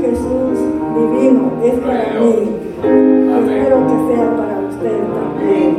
Jesús divino, es para mí. Espero que sea para usted también.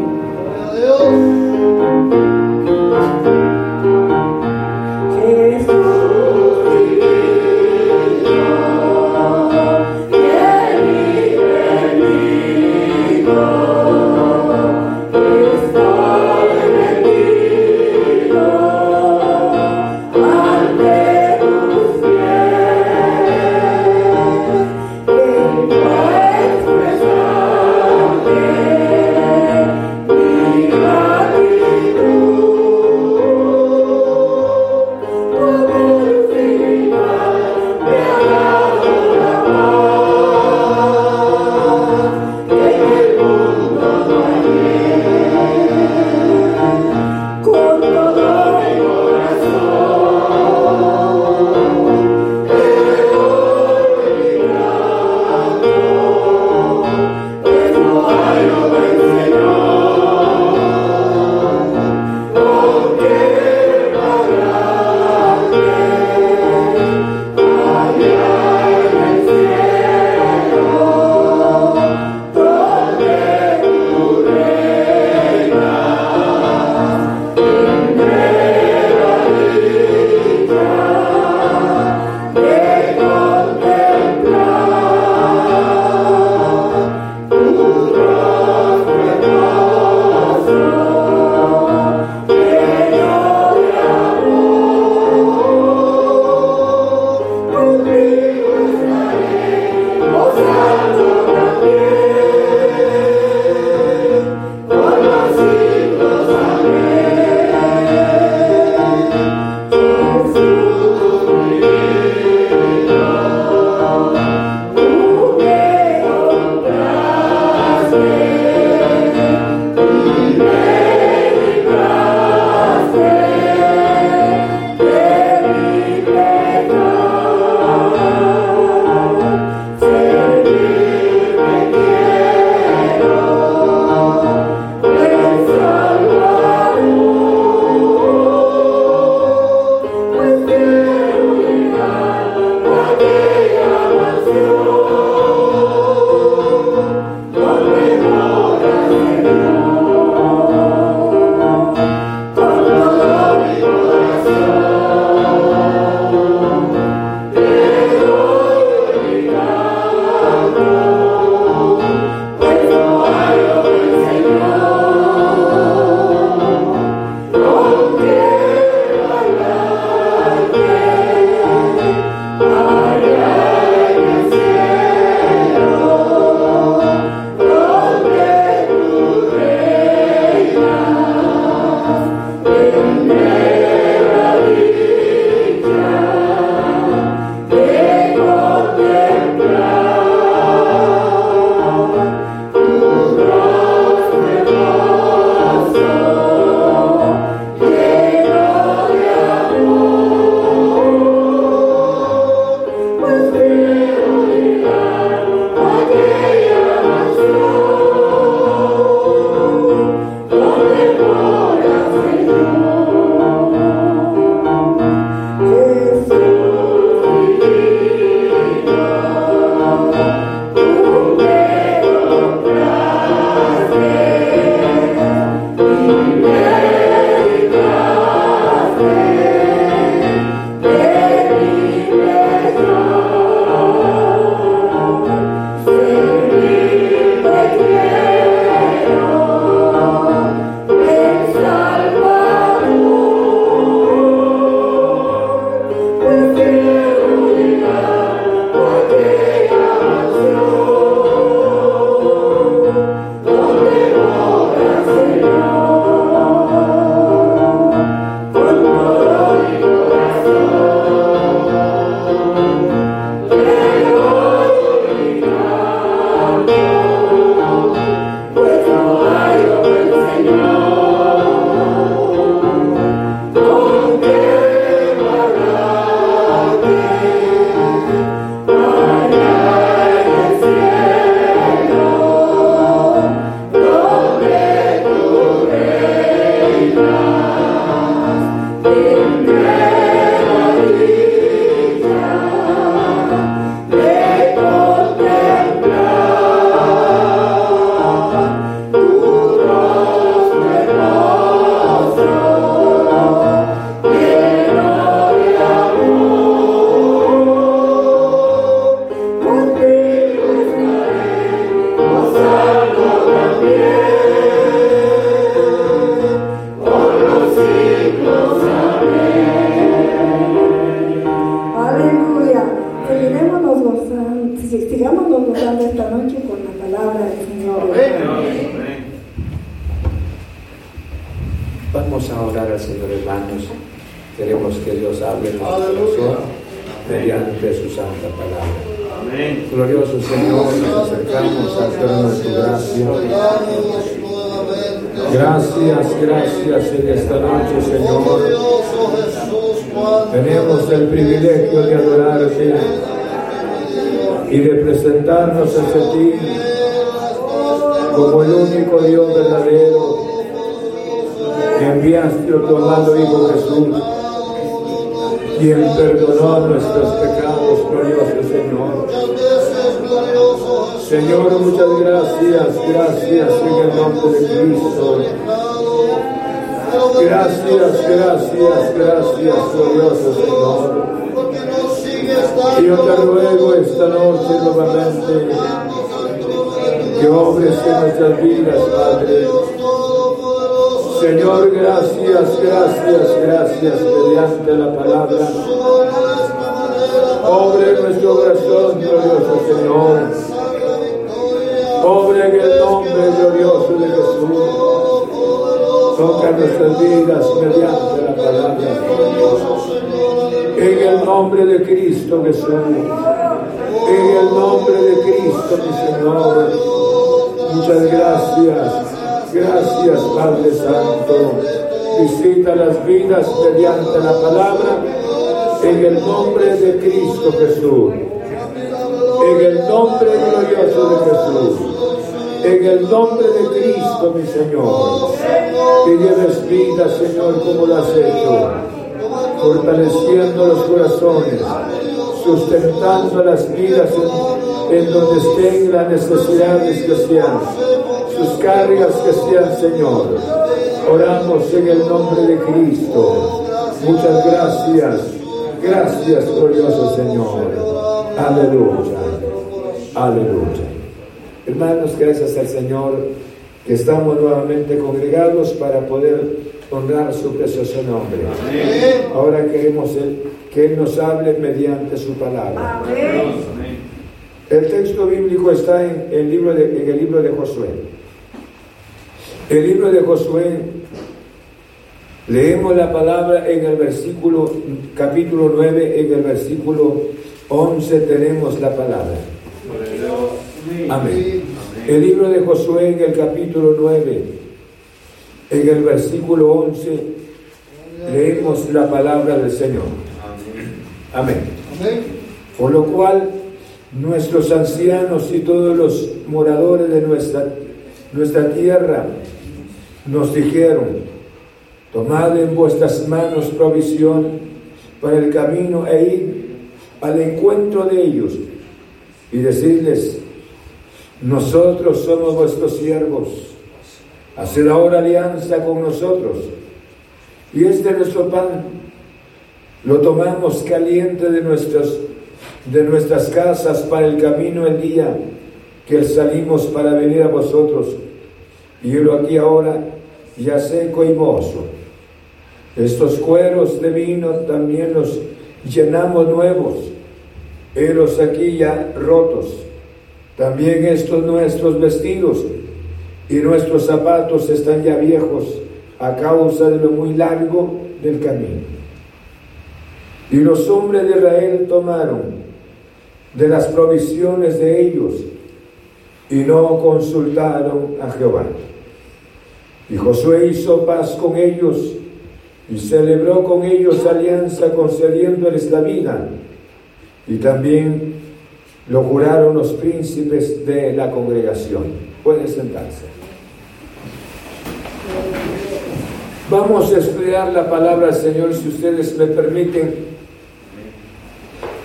Gracias, en esta noche, Señor. Tenemos el privilegio de adorarte y de presentarnos ante ti como el único Dios verdadero que enviaste a tu amado Hijo Jesús, quien perdonó nuestros pecados, glorioso Señor. Señor, muchas gracias, gracias en el nombre de Cristo. Gracias, gracias, gracias, glorioso Señor. Yo te ruego esta noche nuevamente que obres en nuestras vidas, Padre. Señor, gracias, gracias, gracias mediante la palabra. Obre nuestro corazón, glorioso Señor. Obre en el nombre glorioso de Jesús. Toca nuestras vidas mediante la palabra. En el nombre de Cristo Jesús. En el nombre de Cristo, mi Señor. Muchas gracias. Gracias, Padre Santo. Visita las vidas mediante la palabra. En el nombre de Cristo Jesús. En el nombre glorioso de Jesús en el nombre de Cristo, mi Señor. Que lleves vida, Señor, como lo has hecho, fortaleciendo los corazones, sustentando las vidas en, donde estén las necesidades que sean, sus cargas que sean, Señor. Oramos en el nombre de Cristo. Muchas gracias. Gracias, glorioso Señor. Aleluya. Aleluya. Hermanos, gracias al Señor que estamos nuevamente congregados para poder honrar su precioso nombre. Ahora queremos que Él nos hable mediante su palabra. El texto bíblico está en el libro de, en el libro de Josué. El libro de Josué, leemos la palabra en el versículo, capítulo 9, en el versículo 11 tenemos la palabra. Amén. El libro de Josué en el capítulo 9, en el versículo 11, leemos la palabra del Señor. Amén. Por lo cual, nuestros ancianos y todos los moradores de nuestra, nuestra tierra nos dijeron, tomad en vuestras manos provisión para el camino e ir al encuentro de ellos y decirles, nosotros somos vuestros siervos. Haced ahora alianza con nosotros. Y este nuestro pan lo tomamos caliente de nuestras, de nuestras casas para el camino el día que salimos para venir a vosotros. Y lo aquí ahora ya seco y mozo. Estos cueros de vino también los llenamos nuevos. Helos aquí ya rotos también estos nuestros vestidos y nuestros zapatos están ya viejos a causa de lo muy largo del camino. Y los hombres de Israel tomaron de las provisiones de ellos y no consultaron a Jehová. Y Josué hizo paz con ellos y celebró con ellos alianza concediéndoles la vida y también lo juraron los príncipes de la congregación. Pueden sentarse. Vamos a estudiar la palabra del Señor, si ustedes me permiten.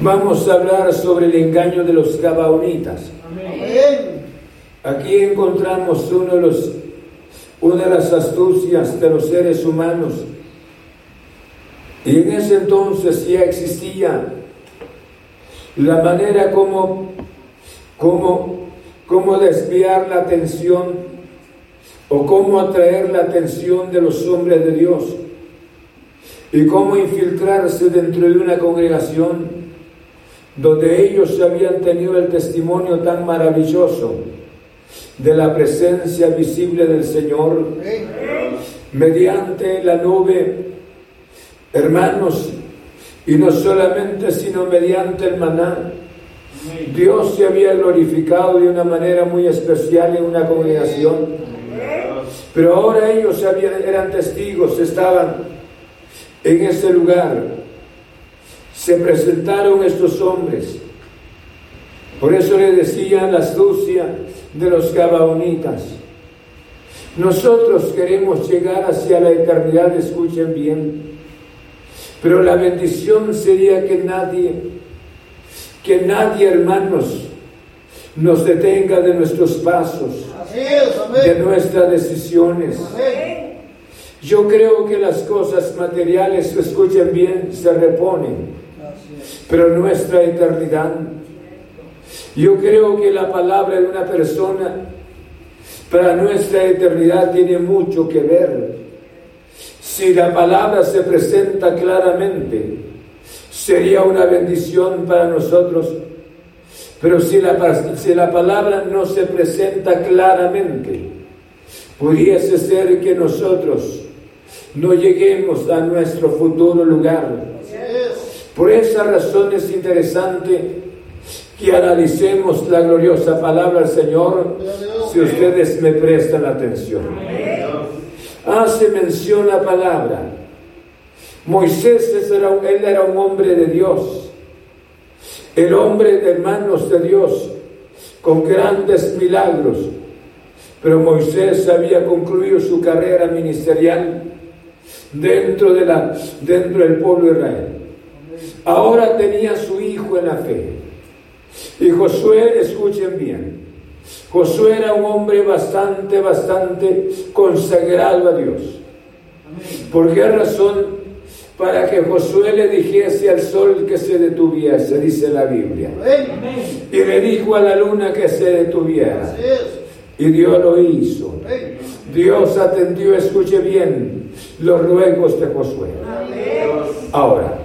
Vamos a hablar sobre el engaño de los gabaonitas. Aquí encontramos uno de los, una de las astucias de los seres humanos. Y en ese entonces ya existía la manera como, como, desviar la atención o cómo atraer la atención de los hombres de Dios y cómo infiltrarse dentro de una congregación donde ellos habían tenido el testimonio tan maravilloso de la presencia visible del Señor, mediante la nube, hermanos, y no solamente, sino mediante el maná. Dios se había glorificado de una manera muy especial en una congregación. Pero ahora ellos eran testigos, estaban en ese lugar. Se presentaron estos hombres. Por eso le decían la astucia de los gabaonitas. Nosotros queremos llegar hacia la eternidad, escuchen bien. Pero la bendición sería que nadie, que nadie, hermanos, nos detenga de nuestros pasos, de nuestras decisiones. Yo creo que las cosas materiales, escuchen bien, se reponen, pero nuestra eternidad. Yo creo que la palabra de una persona para nuestra eternidad tiene mucho que ver. Si la palabra se presenta claramente, sería una bendición para nosotros. Pero si la, si la palabra no se presenta claramente, pudiese ser que nosotros no lleguemos a nuestro futuro lugar. Por esa razón es interesante que analicemos la gloriosa palabra del Señor si ustedes me prestan atención. Hace mención la palabra. Moisés era, era un hombre de Dios, el hombre de manos de Dios, con grandes milagros. Pero Moisés había concluido su carrera ministerial dentro del pueblo de Israel. Ahora tenía su hijo en la fe. Y Josué, escuchen bien, Josué era un hombre bastante, bastante consagrado a Dios. ¿Por qué razón? Para que Josué le dijese al sol que se detuviese, dice la Biblia. Y le dijo a la luna que se detuviera. Y Dios lo hizo. Dios atendió, escuche bien, los ruegos de Josué. Ahora,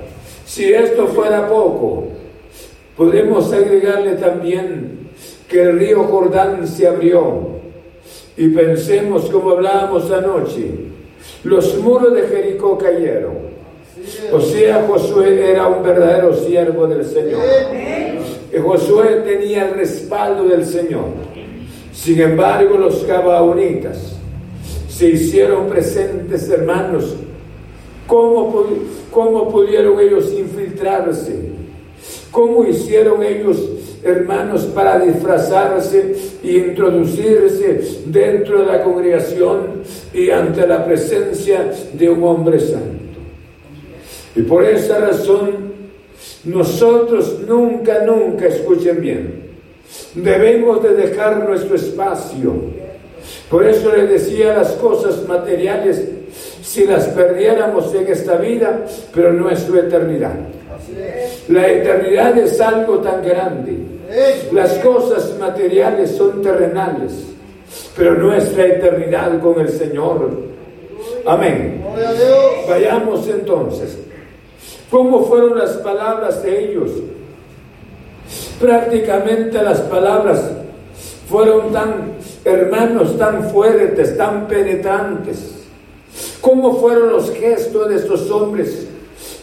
si esto fuera poco, podemos agregarle también que el río Jordán se abrió y pensemos como hablábamos anoche, los muros de Jericó cayeron. O sea, Josué era un verdadero siervo del Señor. Y Josué tenía el respaldo del Señor. Sin embargo, los gabaonitas se hicieron presentes, hermanos. ¿Cómo, ¿Cómo pudieron ellos infiltrarse? ¿Cómo hicieron ellos, hermanos, para disfrazarse e introducirse dentro de la congregación y ante la presencia de un hombre santo? Y por esa razón, nosotros nunca, nunca, escuchen bien, debemos de dejar nuestro espacio. Por eso les decía las cosas materiales, si las perdiéramos en esta vida, pero no es su eternidad. La eternidad es algo tan grande. Las cosas materiales son terrenales, pero nuestra eternidad con el Señor. Amén. Vayamos entonces. ¿Cómo fueron las palabras de ellos? Prácticamente las palabras fueron tan hermanos, tan fuertes, tan penetrantes. ¿Cómo fueron los gestos de estos hombres?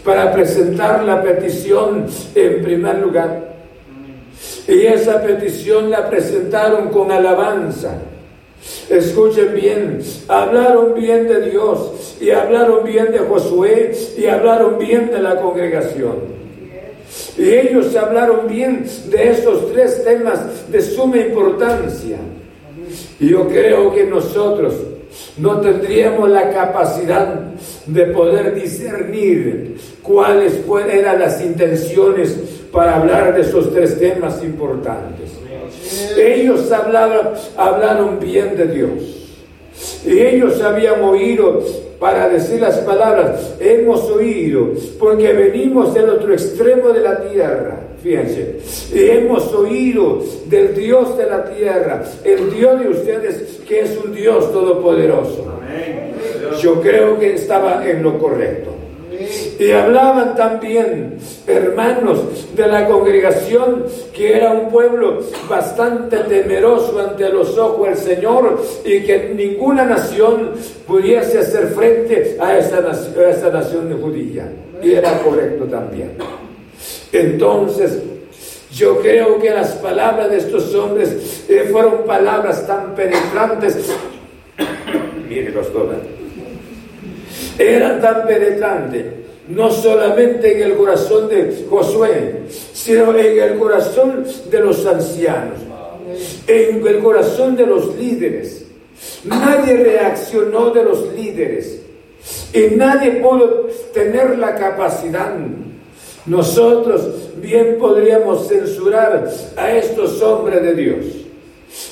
para presentar la petición en primer lugar. Y esa petición la presentaron con alabanza. Escuchen bien, hablaron bien de Dios y hablaron bien de Josué y hablaron bien de la congregación. Y ellos hablaron bien de esos tres temas de suma importancia. Yo creo que nosotros no tendríamos la capacidad de poder discernir cuáles eran las intenciones para hablar de esos tres temas importantes. Ellos hablaban, hablaron bien de Dios. Y ellos habían oído para decir las palabras, hemos oído, porque venimos del otro extremo de la tierra. Fíjense, y hemos oído del Dios de la tierra, el Dios de ustedes, que es un Dios todopoderoso. Yo creo que estaba en lo correcto. Y hablaban también, hermanos de la congregación, que era un pueblo bastante temeroso ante los ojos del Señor y que ninguna nación pudiese hacer frente a esa, nación, judía. Y era correcto también. Entonces, yo creo que las palabras de estos hombres eh, fueron palabras tan penetrantes. Mire, pastora. Eran tan penetrantes, no solamente en el corazón de Josué, sino en el corazón de los ancianos, en el corazón de los líderes. Nadie reaccionó de los líderes y nadie pudo tener la capacidad nosotros bien podríamos censurar a estos hombres de Dios.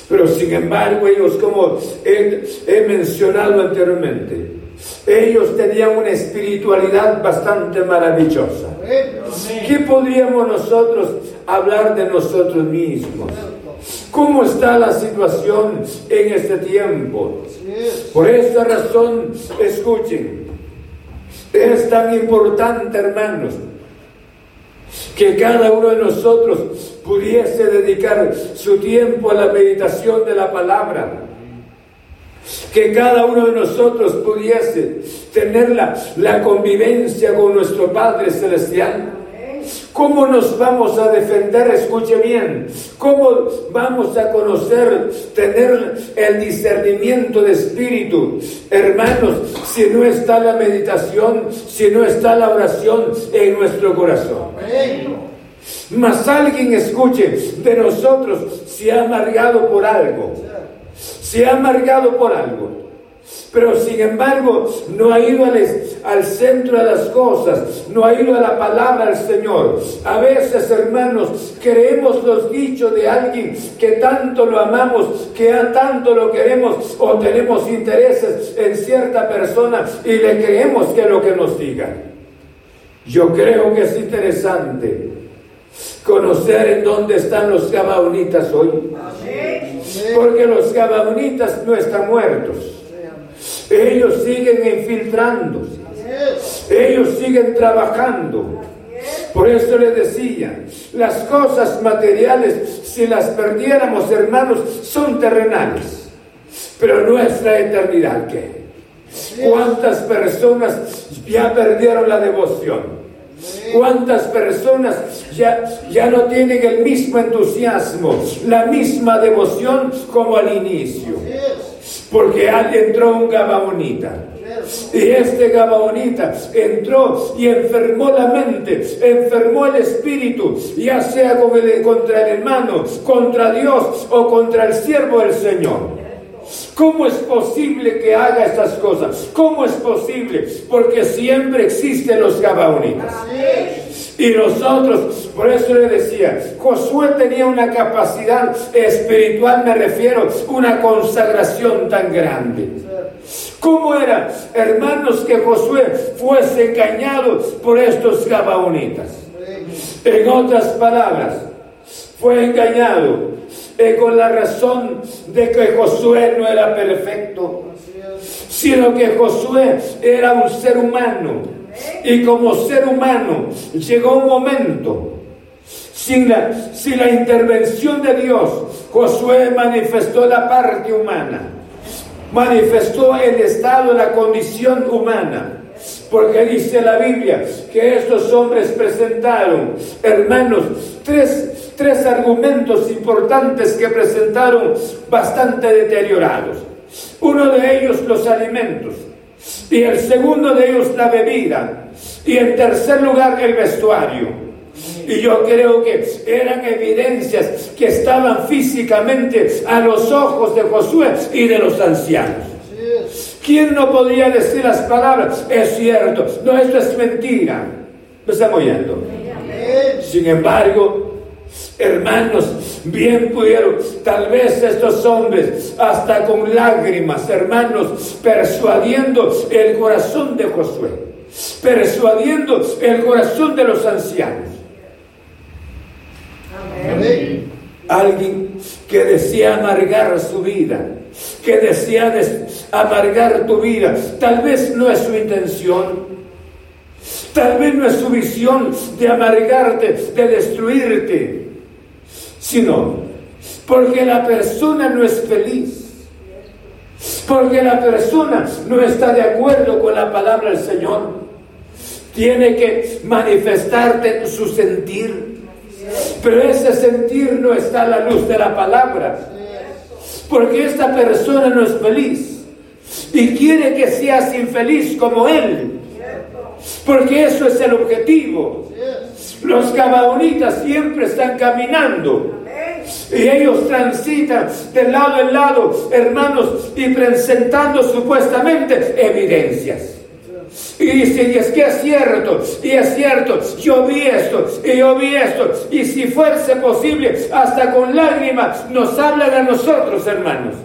Pero sin embargo ellos, como he, mencionado anteriormente, ellos tenían una espiritualidad bastante maravillosa. ¿Qué podríamos nosotros hablar de nosotros mismos? ¿Cómo está la situación en este tiempo? Por esta razón, escuchen, es tan importante, hermanos, que cada uno de nosotros pudiese dedicar su tiempo a la meditación de la palabra. Que cada uno de nosotros pudiese tener la, convivencia con nuestro Padre Celestial ¿Cómo nos vamos a defender? Escuche bien. ¿Cómo vamos a conocer, tener el discernimiento de espíritu? Hermanos, si no está la meditación, si no está la oración en nuestro corazón. Mas alguien escuche de nosotros se ha amargado por algo. Se ha amargado por algo pero sin embargo no ha ido al, centro de las cosas, no ha ido a la palabra del Señor. A veces, hermanos, creemos los dichos de alguien que tanto lo amamos, que a tanto lo queremos o tenemos intereses en cierta persona y le creemos que lo que nos diga. Yo creo que es interesante conocer en dónde están los gabaonitas hoy. Porque los gabaonitas no están muertos. Ellos siguen infiltrándose. Ellos siguen trabajando. Por eso le decía, las cosas materiales, si las perdiéramos, hermanos, son terrenales. Pero nuestra eternidad, ¿qué? ¿Cuántas personas ya perdieron la devoción? ¿Cuántas personas ya, ya no tienen el mismo entusiasmo, la misma devoción como al inicio? porque entró un Gabaonita. Y este Gabaonita entró y enfermó la mente, enfermó el espíritu, ya sea contra el hermano, contra Dios o contra el siervo del Señor. ¿Cómo es posible que haga estas cosas? ¿Cómo es posible? Porque siempre existen los Gabaonitas. Y nosotros, por eso le decía, Josué tenía una capacidad espiritual, me refiero, una consagración tan grande. ¿Cómo era, hermanos, que Josué fuese engañado por estos gabaonitas? En otras palabras, fue engañado con la razón de que Josué no era perfecto, sino que Josué era un ser humano y como ser humano llegó un momento, sin la, sin la intervención de Dios, Josué manifestó la parte humana, manifestó el estado, la condición humana. Porque dice la Biblia que estos hombres presentaron, hermanos, tres, tres argumentos importantes que presentaron bastante deteriorados. Uno de ellos los alimentos, y el segundo de ellos la bebida, y en tercer lugar el vestuario. Y yo creo que eran evidencias que estaban físicamente a los ojos de Josué y de los ancianos. ¿Quién no podría decir las palabras? Es cierto, no, esto es mentira. ¿Me están oyendo? Sin embargo, Hermanos, bien pudieron, tal vez estos hombres, hasta con lágrimas, hermanos, persuadiendo el corazón de Josué, persuadiendo el corazón de los ancianos. Amén. Alguien que desea amargar su vida, que desea amargar tu vida, tal vez no es su intención, Tal vez no es su visión de amargarte, de destruirte, sino porque la persona no es feliz. Porque la persona no está de acuerdo con la palabra del Señor. Tiene que manifestarte su sentir. Pero ese sentir no está a la luz de la palabra. Porque esta persona no es feliz. Y quiere que seas infeliz como él. Porque eso es el objetivo. Los cabaonitas siempre están caminando. Y ellos transitan de lado en lado, hermanos, y presentando supuestamente evidencias. Y dice, y es que es cierto, y es cierto, yo vi esto, y yo vi esto, y si fuese posible, hasta con lágrimas nos hablan a nosotros, hermanos.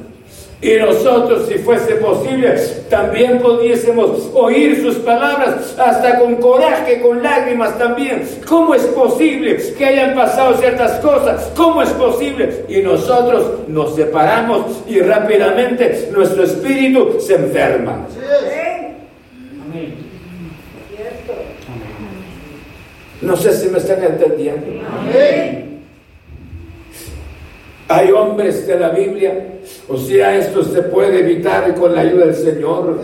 Y nosotros, si fuese posible, también pudiésemos oír sus palabras hasta con coraje, con lágrimas también. ¿Cómo es posible que hayan pasado ciertas cosas? ¿Cómo es posible? Y nosotros nos separamos y rápidamente nuestro espíritu se enferma. No sé si me están entendiendo. Hay hombres de la Biblia, o sea, esto se puede evitar con la ayuda del Señor.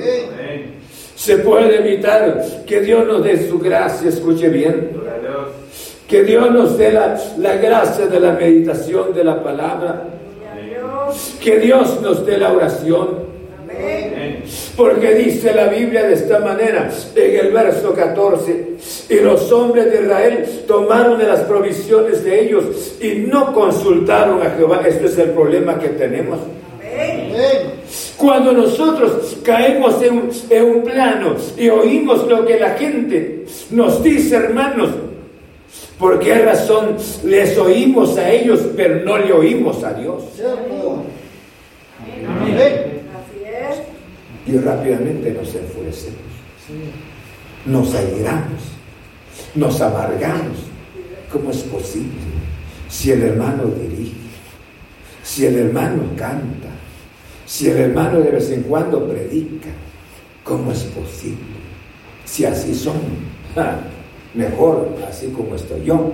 Se puede evitar que Dios nos dé su gracia, escuche bien. Que Dios nos dé la, la gracia de la meditación de la palabra. Que Dios nos dé la oración. Porque dice la Biblia de esta manera en el verso 14, y los hombres de Israel tomaron de las provisiones de ellos y no consultaron a Jehová. Este es el problema que tenemos. Cuando nosotros caemos en, en un plano y oímos lo que la gente nos dice, hermanos, ¿por qué razón les oímos a ellos, pero no le oímos a Dios? Amén y rápidamente nos enfurecemos, nos airamos, nos amargamos. ¿Cómo es posible? Si el hermano dirige, si el hermano canta, si el hermano de vez en cuando predica, ¿cómo es posible? Si así son, mejor así como estoy yo.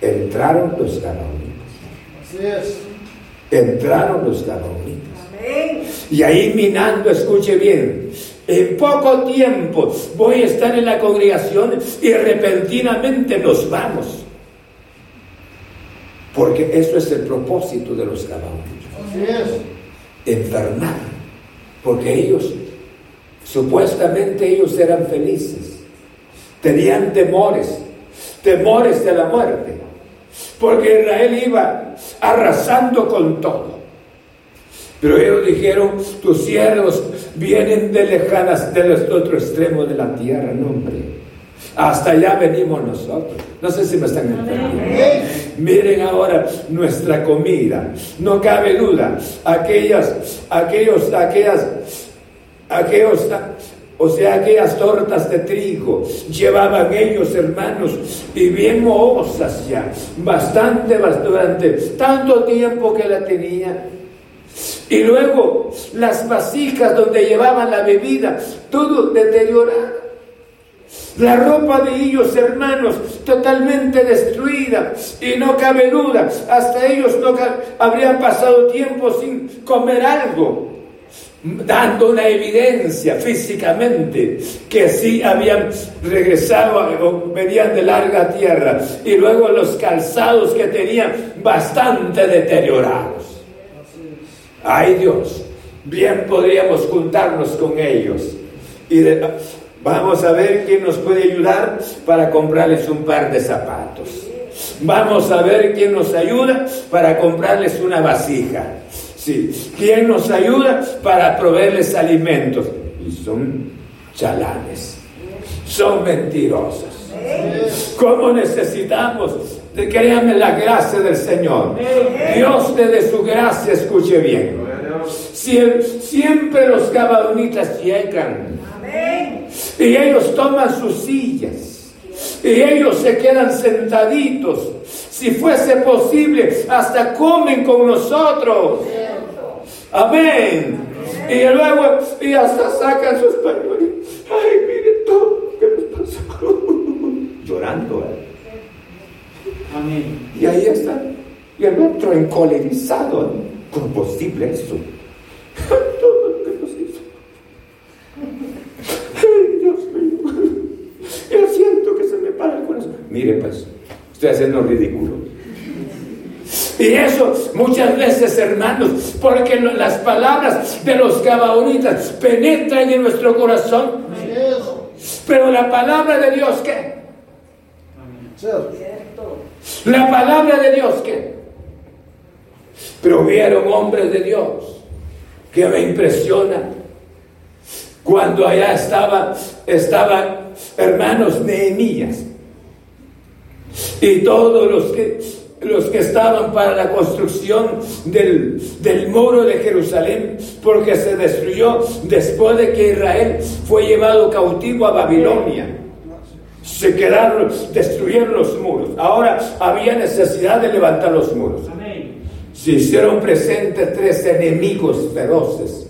Entraron los gabaonitas. Entraron los gabaonitas. Y ahí minando, escuche bien, en poco tiempo voy a estar en la congregación y repentinamente nos vamos. Porque eso es el propósito de los caballos. Enfermar. Porque ellos, supuestamente ellos eran felices. Tenían temores, temores de la muerte. Porque Israel iba arrasando con todo. Pero ellos dijeron, tus siervos vienen de lejanas, del otro extremo de la tierra, no hombre. Hasta allá venimos nosotros. No sé si me están entendiendo. Miren ahora nuestra comida. No cabe duda. Aquellas, aquellos, aquellas, aquellos, o sea, aquellas tortas de trigo llevaban ellos, hermanos, y bien mohosas ya. Bastante, bastante, tanto tiempo que la tenían y luego las vasijas donde llevaban la bebida, todo deteriorado. La ropa de ellos, hermanos, totalmente destruida. Y no cabe duda, hasta ellos no habrían pasado tiempo sin comer algo, dando una evidencia físicamente que sí habían regresado o venían de larga tierra. Y luego los calzados que tenían bastante deteriorados. Ay Dios, bien podríamos juntarnos con ellos y vamos a ver quién nos puede ayudar para comprarles un par de zapatos. Vamos a ver quién nos ayuda para comprarles una vasija. Quién nos ayuda para proveerles alimentos. Y son chalanes, son mentirosos. ¿Cómo necesitamos créame la gracia del Señor. Dios te dé su gracia, escuche bien. siempre los cabadonitas llegan. Y ellos toman sus sillas. Y ellos se quedan sentaditos. Si fuese posible, hasta comen con nosotros. Amén. Y luego, y hasta sacan sus pañuelos. Ay, mire todo ¿qué me pasó? Llorando. ¿eh? Amén. Y ahí está. Y el otro encolerizado. ¿Cómo posible eso? Todo lo que nos hizo. Ay, Dios mío. Yo siento que se me para el corazón. Mire, pues, estoy haciendo ridículo. Y eso muchas veces, hermanos, porque las palabras de los gabaonitas penetran en nuestro corazón. Pero la palabra de Dios, ¿qué? La palabra de Dios, ¿qué? Pero hombres de Dios que me impresionan. Cuando allá estaba, estaban hermanos Nehemías y todos los que los que estaban para la construcción del, del, muro de Jerusalén, porque se destruyó después de que Israel fue llevado cautivo a Babilonia. Se quedaron, destruyeron los muros. Ahora había necesidad de levantar los muros. Se hicieron presentes tres enemigos feroces.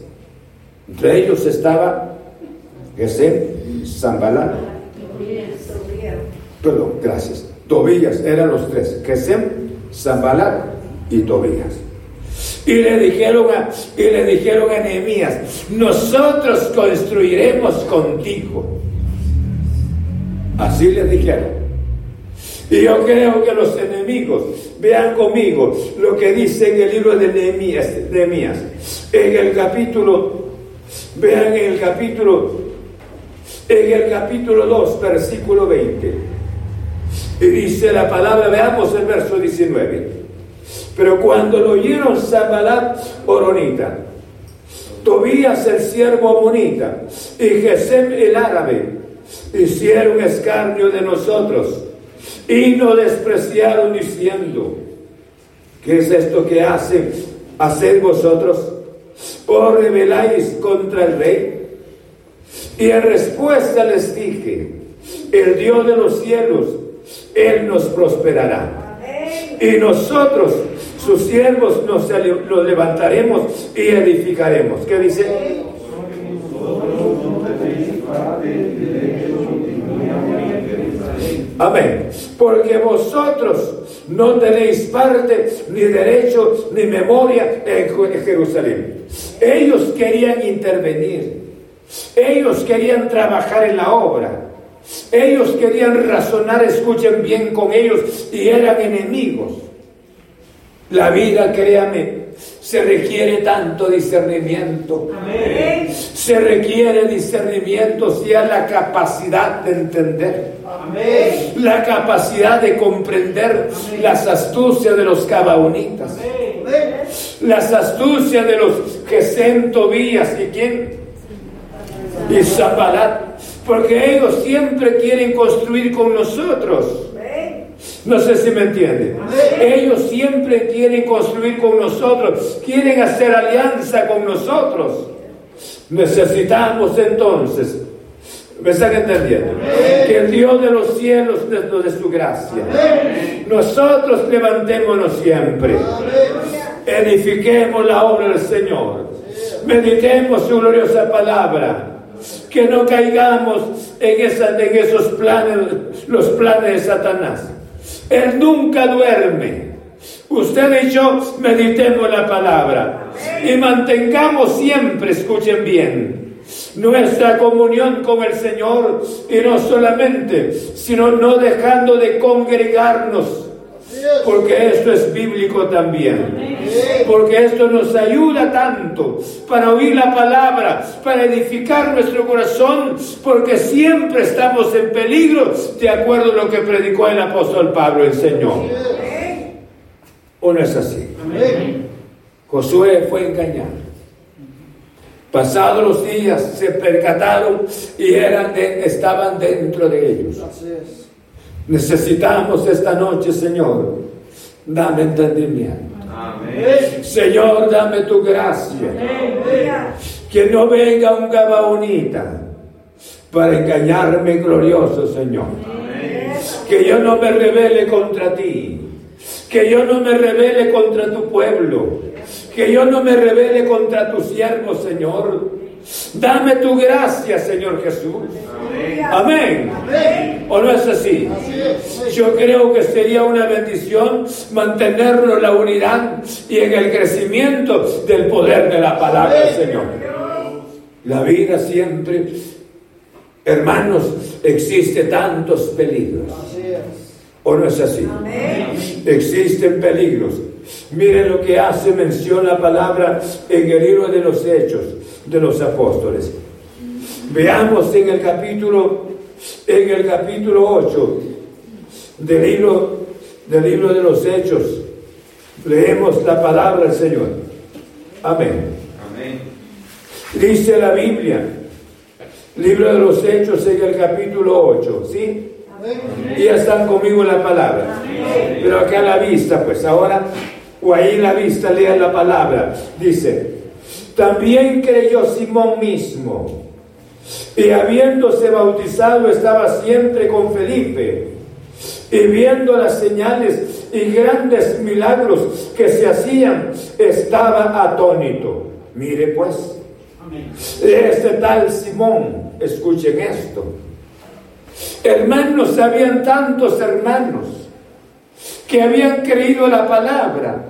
Entre ellos estaba Gesem, Zambalá. Perdón, gracias. Tobías eran los tres. Gesem, Zambalat y Tobías. Y le dijeron a, y le dijeron a Nehemías, nosotros construiremos contigo. Así le dijeron. Y yo creo que los enemigos, vean conmigo lo que dice en el libro de Nehemías, Nehemías en el capítulo, vean en el capítulo, en el capítulo 2, versículo 20. Y dice la palabra, veamos el verso 19. Pero cuando lo oyeron Sambalat Oronita, Tobías el siervo amonita y Gesem el árabe, hicieron escarnio de nosotros y nos despreciaron diciendo, ¿qué es esto que hacen hacer vosotros? ¿O rebeláis contra el rey? Y en respuesta les dije, el Dios de los cielos él nos prosperará. Y nosotros, sus siervos, nos, levantaremos y edificaremos. ¿Qué dice? Amén. Porque vosotros no tenéis parte, ni derecho, ni memoria en Jerusalén. Ellos querían intervenir. Ellos querían trabajar en la obra. Ellos querían razonar, escuchen bien con ellos, y eran enemigos. La vida, créame, se requiere tanto discernimiento. Se requiere discernimiento, hay la capacidad de entender. La capacidad de comprender las astucias de los cabaonitas. Las astucias de los Gesem Tobías y quién? Y Zapalat porque ellos siempre quieren construir con nosotros. No sé si me entienden. Ellos siempre quieren construir con nosotros, quieren hacer alianza con nosotros. Necesitamos entonces, ¿me están entendiendo? Que el Dios de los cielos nos dé su gracia. Nosotros levantémonos siempre. Edifiquemos la obra del Señor. Meditemos su gloriosa palabra que no caigamos en, en esos planes, los planes de Satanás. Él nunca duerme. Usted y yo meditemos la palabra y mantengamos siempre, escuchen bien, nuestra comunión con el Señor y no solamente, sino no dejando de congregarnos porque esto es bíblico también. Porque esto nos ayuda tanto para oír la palabra, para edificar nuestro corazón, porque siempre estamos en peligro, de acuerdo a lo que predicó el apóstol Pablo, el Señor. ¿O no es así? Josué fue engañado. Pasados los días se percataron y eran estaban dentro de ellos. Necesitamos esta noche, Señor, dame entendimiento. Señor, dame tu gracia. Que no venga un gabaonita para engañarme glorioso, Señor. Que yo no me revele contra ti. Que yo no me revele contra tu pueblo. Que yo no me revele contra tu siervo, Señor Dame tu gracia, Señor Jesús. Amén. ¿O no es así? Yo creo que sería una bendición mantenernos en la unidad y en el crecimiento del poder de la palabra del Señor. La vida siempre, hermanos, existe tantos peligros. ¿O no es así? Existen peligros. Miren lo que hace mención la palabra en el libro de los Hechos de los Apóstoles. Veamos en el capítulo, en el capítulo 8 del libro, del libro de los Hechos. Leemos la palabra del Señor. Amén. Amén. Dice la Biblia, libro de los Hechos en el capítulo 8, ¿sí? Y están conmigo en la palabra. Pero acá a la vista, pues ahora, o ahí en la vista, lean la palabra. Dice, también creyó Simón mismo. Y habiéndose bautizado estaba siempre con Felipe. Y viendo las señales y grandes milagros que se hacían, estaba atónito. Mire pues, este tal Simón, escuchen esto Hermanos, habían tantos hermanos que habían creído la palabra.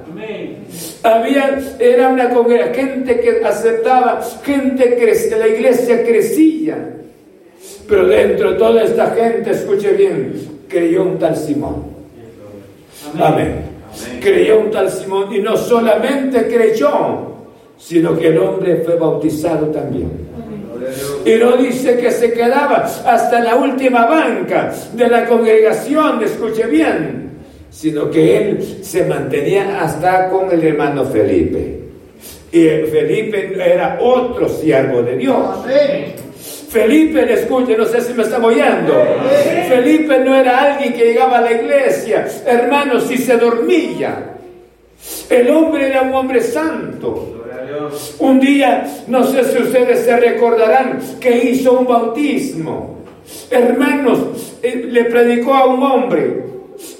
Había, era una gente que aceptaba, gente que la iglesia crecía. Pero dentro de toda esta gente, escuche bien, creyó un tal Simón. Amén. Creyó un tal Simón y no solamente creyó, sino que el hombre fue bautizado también. Y no dice que se quedaba hasta la última banca de la congregación, escuche bien, sino que él se mantenía hasta con el hermano Felipe. Y Felipe era otro siervo de Dios. Felipe, escuche, no sé si me está oyendo. Felipe no era alguien que llegaba a la iglesia, hermano, si se dormía. El hombre era un hombre santo. Un día, no sé si ustedes se recordarán, que hizo un bautismo. Hermanos, eh, le predicó a un hombre,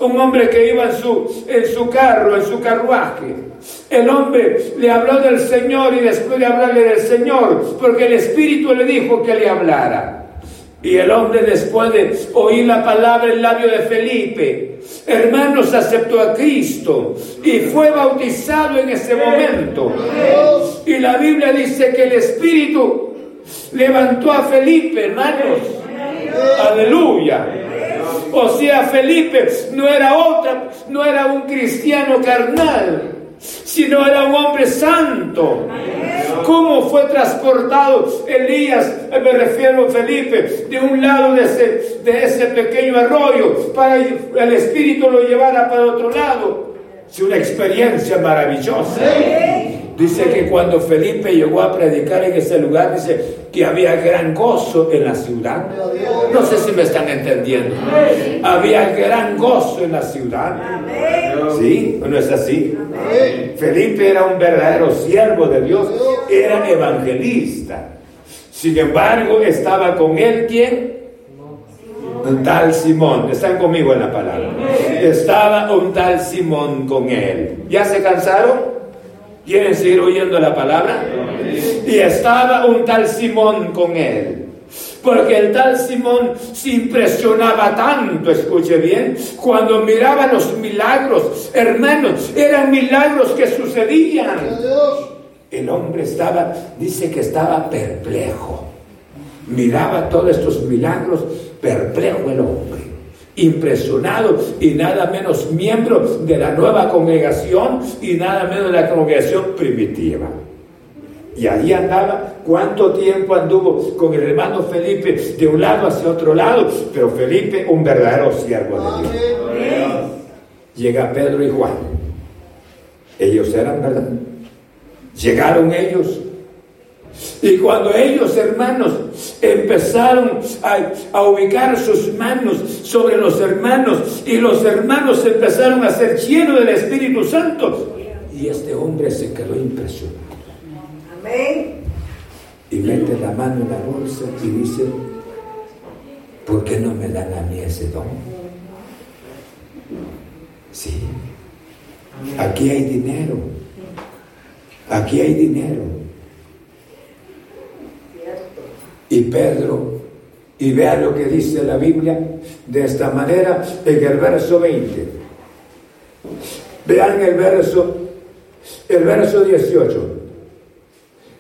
un hombre que iba en su, en su carro, en su carruaje. El hombre le habló del Señor y después de hablarle del Señor, porque el Espíritu le dijo que le hablara. Y el hombre después de oír la palabra el labio de Felipe, hermanos, aceptó a Cristo y fue bautizado en ese momento. Y la Biblia dice que el Espíritu levantó a Felipe, hermanos. Aleluya. O sea, Felipe no era otra, no era un cristiano carnal, sino era un hombre santo. ¿Cómo fue transportado Elías, me refiero a Felipe, de un lado de ese, de ese pequeño arroyo para el Espíritu lo llevara para otro lado? Es una experiencia maravillosa. Dice que cuando Felipe llegó a predicar en ese lugar, dice que había gran gozo en la ciudad. No sé si me están entendiendo. Había gran gozo en la ciudad. ¿Sí? ¿No es así? Felipe era un verdadero siervo de Dios, era evangelista. Sin embargo, estaba con él quién? Un tal Simón. Están conmigo en la palabra. Estaba un tal Simón con él. ¿Ya se cansaron? ¿Quieren seguir oyendo la palabra? Y estaba un tal Simón con él. Porque el tal Simón se impresionaba tanto, escuche bien, cuando miraba los milagros, hermanos, eran milagros que sucedían. El hombre estaba, dice que estaba perplejo. Miraba todos estos milagros, perplejo el hombre impresionado y nada menos miembro de la nueva congregación y nada menos de la congregación primitiva. Y ahí andaba, cuánto tiempo anduvo con el hermano Felipe de un lado hacia otro lado, pero Felipe un verdadero siervo de Dios. Llega Pedro y Juan. Ellos eran, ¿verdad? Llegaron ellos y cuando ellos, hermanos, empezaron a, ubicar sus manos sobre los hermanos y los hermanos empezaron a ser llenos del Espíritu Santo, y este hombre se quedó impresionado. Amén. Y mete la mano en la bolsa y dice, ¿por qué no me dan a mí ese don? Sí, aquí hay dinero, aquí hay dinero y Pedro. Y vea lo que dice la Biblia de esta manera en el verso 20. Vean el verso, el verso 18.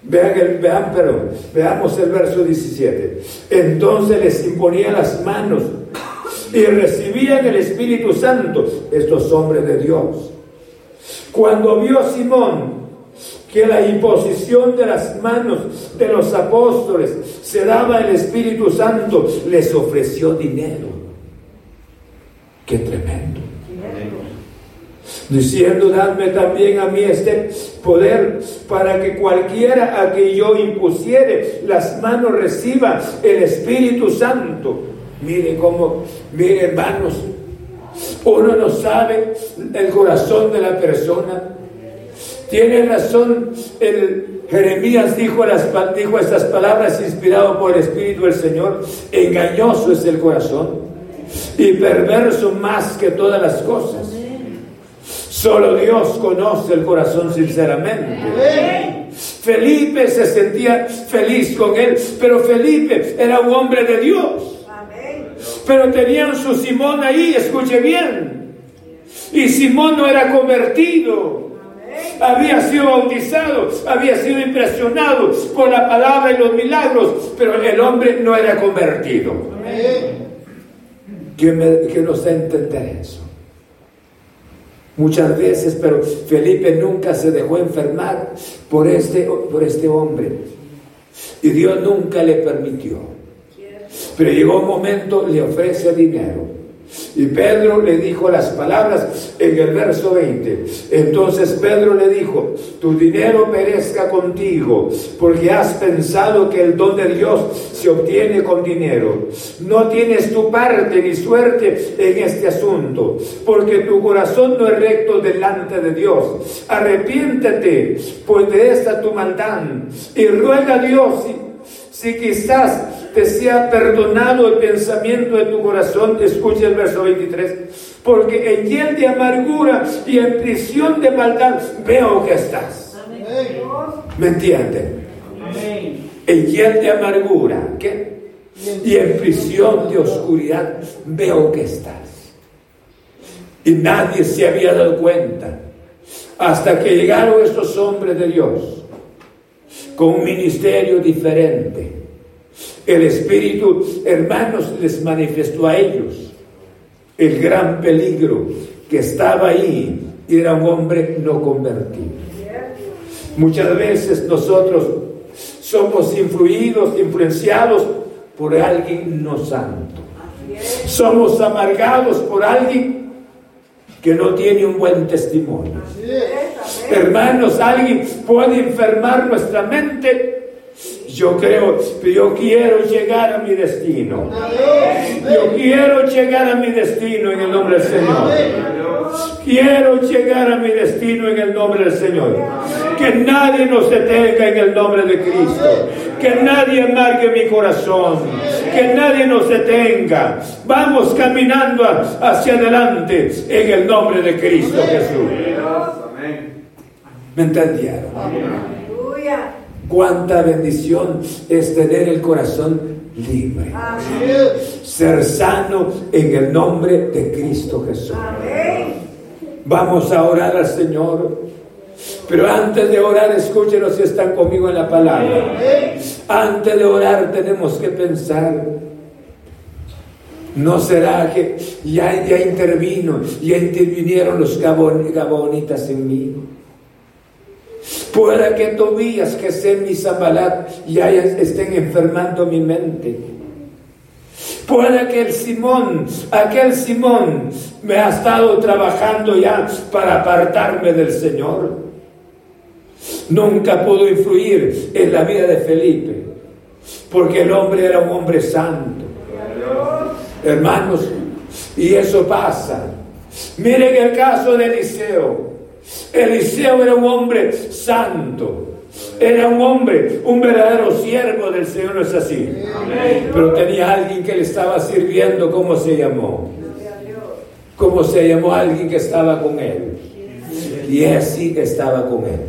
Vean, el, vean, perdón, veamos el verso 17. Entonces les imponía las manos y recibían el Espíritu Santo estos hombres de Dios. Cuando vio Simón que la imposición de las manos de los apóstoles se daba el Espíritu Santo, les ofreció dinero. Qué tremendo. Diciendo, dadme también a mí este poder para que cualquiera a que yo impusiere las manos reciba el Espíritu Santo. Mire cómo, mire hermanos, uno no sabe el corazón de la persona. Tiene razón, el Jeremías dijo, dijo estas palabras inspirado por el Espíritu del Señor. Engañoso es el corazón y perverso más que todas las cosas. Solo Dios conoce el corazón sinceramente. Felipe se sentía feliz con él, pero Felipe era un hombre de Dios. Pero tenían su Simón ahí, escuche bien. Y Simón no era convertido. Había sido bautizado, había sido impresionado por la palabra y los milagros, pero el hombre no era convertido. ¿Quién, me, nos entender eso? Muchas veces, pero Felipe nunca se dejó enfermar por este, por este hombre. Y Dios nunca le permitió. Pero llegó un momento, le ofrece dinero. Y Pedro le dijo las palabras en el verso 20. Entonces Pedro le dijo, tu dinero perezca contigo, porque has pensado que el don de Dios se obtiene con dinero. No tienes tu parte ni suerte en este asunto, porque tu corazón no es recto delante de Dios. Arrepiéntete, pues de esta tu maldad, y ruega a Dios si quizás te sea perdonado el pensamiento de tu corazón, escucha el verso 23, porque en hiel de amargura y en prisión de maldad veo que estás. ¿Me entienden? En hiel de amargura, ¿qué? Y en prisión de oscuridad veo que estás. Y nadie se había dado cuenta hasta que llegaron estos hombres de Dios con un ministerio diferente el Espíritu, hermanos, les manifestó a ellos el gran peligro que estaba ahí era un hombre no convertido. Muchas veces nosotros somos influidos, influenciados por alguien no santo. Somos amargados por alguien que no tiene un buen testimonio. Hermanos, alguien puede enfermar nuestra mente yo creo, yo quiero llegar a mi destino. Yo quiero llegar a mi destino en el nombre del Señor. Quiero llegar a mi destino en el nombre del Señor. Que nadie nos detenga en el nombre de Cristo. Que nadie marque mi corazón. Que nadie nos detenga. Vamos caminando hacia adelante en el nombre de Cristo Jesús. ¿Me entendieron? Cuánta bendición es tener el corazón libre. Ser sano en el nombre de Cristo Jesús. Vamos a orar al Señor. Pero antes de orar, escúchenos si están conmigo en la palabra. Antes de orar tenemos que pensar. ¿No será que ya, ya intervino, ya intervinieron los gabonitas en mí? Pueda que Tobías, que en mi Zambalat, ya estén enfermando mi mente. Pueda que el Simón, aquel Simón, me ha estado trabajando ya para apartarme del Señor. Nunca pudo influir en la vida de Felipe, porque el hombre era un hombre santo. Hermanos, y eso pasa. Miren el caso de Eliseo. Eliseo era un hombre santo. Era un hombre, un verdadero siervo del Señor, ¿no es así? Pero tenía alguien que le estaba sirviendo, ¿cómo se llamó? ¿Cómo se llamó alguien que estaba con él? Kiesi estaba con él.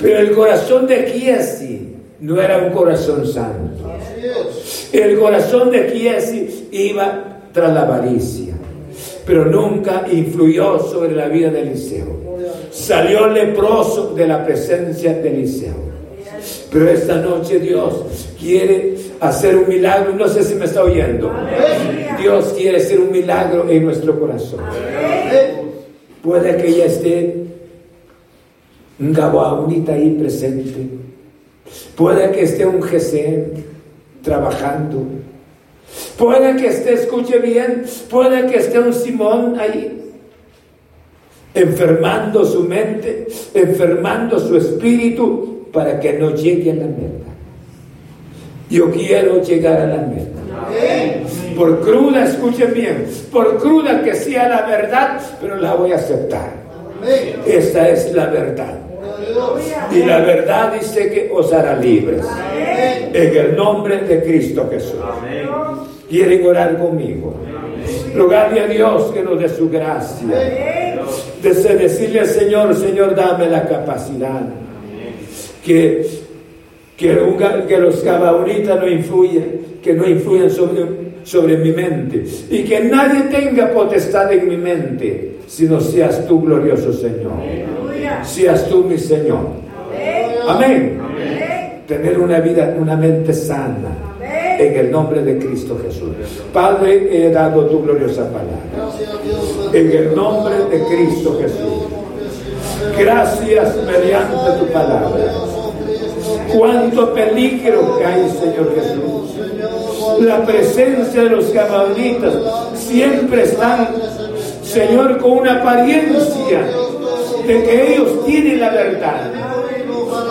Pero el corazón de Kiesi no era un corazón santo. El corazón de Giesi iba tras la avaricia, pero nunca influyó sobre la vida de Eliseo. Salió leproso de la presencia de Eliseo. Pero esta noche Dios quiere hacer un milagro. No sé si me está oyendo. Dios quiere hacer un milagro en nuestro corazón. Puede que ya esté un Gabaonita ahí presente. Puede que esté un Gesén trabajando. Puede que esté, escuche bien, puede que esté un Simón ahí enfermando su mente, enfermando su espíritu para que no llegue a la meta. Yo quiero llegar a la meta. Por cruda, escuchen bien, por cruda que sea la verdad, pero la voy a aceptar. Esta es la verdad. Y la verdad dice que os hará libres. En el nombre de Cristo Jesús. ¿Quieren orar conmigo? Rogarle a Dios que nos dé su gracia. Desde decirle al Señor, Señor, dame la capacidad. Que, que, que los cabaonitas no influyen, que no influyan sobre, sobre mi mente. Y que nadie tenga potestad en mi mente, sino seas tú, glorioso Señor. Seas tú, mi Señor. Amén. Tener una vida, una mente sana en el nombre de Cristo Jesús. Padre, he dado tu gloriosa palabra. En el nombre de Cristo Jesús. Gracias mediante tu palabra. Cuánto peligro que hay, Señor Jesús. La presencia de los cabalitas siempre están, Señor, con una apariencia de que ellos tienen la verdad,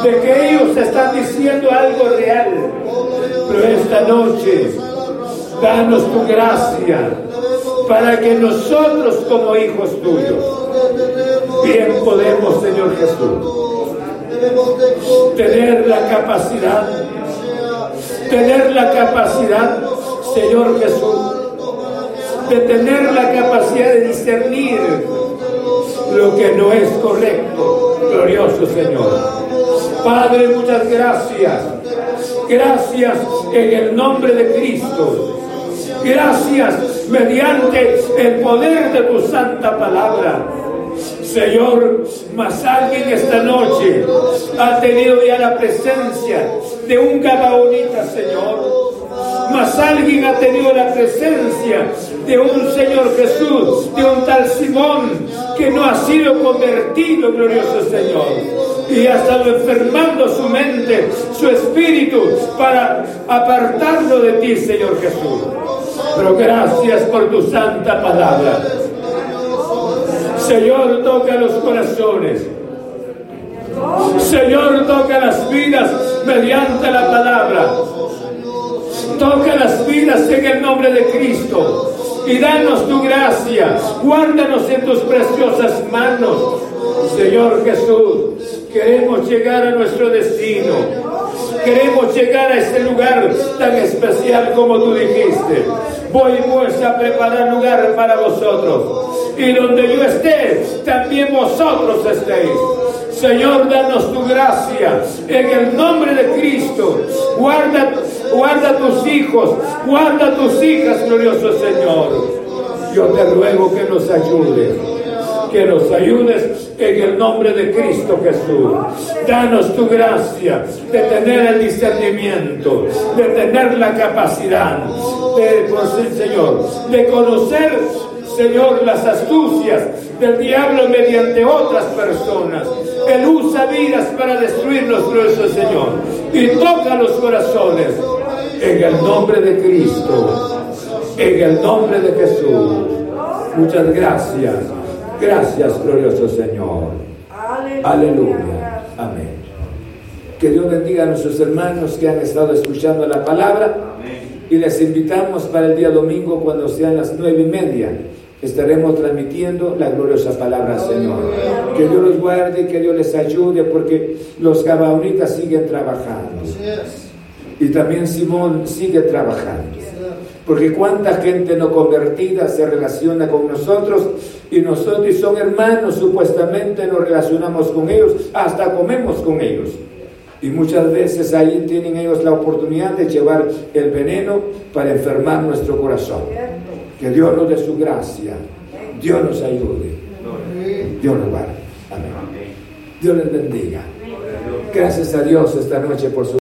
de que ellos están diciendo algo real, pero esta noche, danos tu gracia para que nosotros como hijos tuyos, bien podemos, Señor Jesús, tener la capacidad, tener la capacidad, Señor Jesús, de tener la capacidad de discernir lo que no es correcto, glorioso Señor. Padre, muchas gracias Gracias en el nombre de Cristo. Gracias mediante el poder de tu santa palabra. Señor, más alguien esta noche ha tenido ya la presencia de un Gabaonita, Señor. Más alguien ha tenido la presencia de un Señor Jesús, de un tal Simón, que no ha sido convertido, glorioso Señor y ha estado enfermando su mente, su espíritu, para apartarlo de ti, Señor Jesús. Pero gracias por tu santa palabra. Señor, toca los corazones. Señor, toca las vidas mediante la palabra. Toca las vidas en el nombre de Cristo. Y danos tu gracia. Guárdanos en tus preciosas manos. Señor Jesús, Queremos llegar a nuestro destino. Queremos llegar a este lugar tan especial como tú dijiste. Voy pues a preparar lugar para vosotros. Y donde yo esté, también vosotros estéis. Señor, danos tu gracia. En el nombre de Cristo, guarda, guarda tus hijos, guarda tus hijas, glorioso Señor. Yo te ruego que nos ayudes, que nos ayudes en el nombre de Cristo Jesús. Danos tu gracia de tener el discernimiento, de tener la capacidad de, Señor, de conocer, Señor, las astucias del diablo mediante otras personas. Él usa vidas para destruirnos, nuestro Señor. Y toca los corazones en el nombre de Cristo, en el nombre de Jesús. Muchas gracias. Gracias, glorioso Señor. Aleluya. Amén. Que Dios bendiga a nuestros hermanos que han estado escuchando la palabra. Y les invitamos para el día domingo, cuando sean las nueve y media, estaremos transmitiendo la gloriosa palabra Señor. Que Dios los guarde, que Dios les ayude, porque los gabaonitas siguen trabajando. Y también Simón sigue trabajando. Porque cuánta gente no convertida se relaciona con nosotros y nosotros y son hermanos, supuestamente nos relacionamos con ellos, hasta comemos con ellos. Y muchas veces ahí tienen ellos la oportunidad de llevar el veneno para enfermar nuestro corazón. Que Dios nos dé su gracia. Dios nos ayude. Dios nos guarde. Amén. Dios les bendiga. Gracias a Dios esta noche por su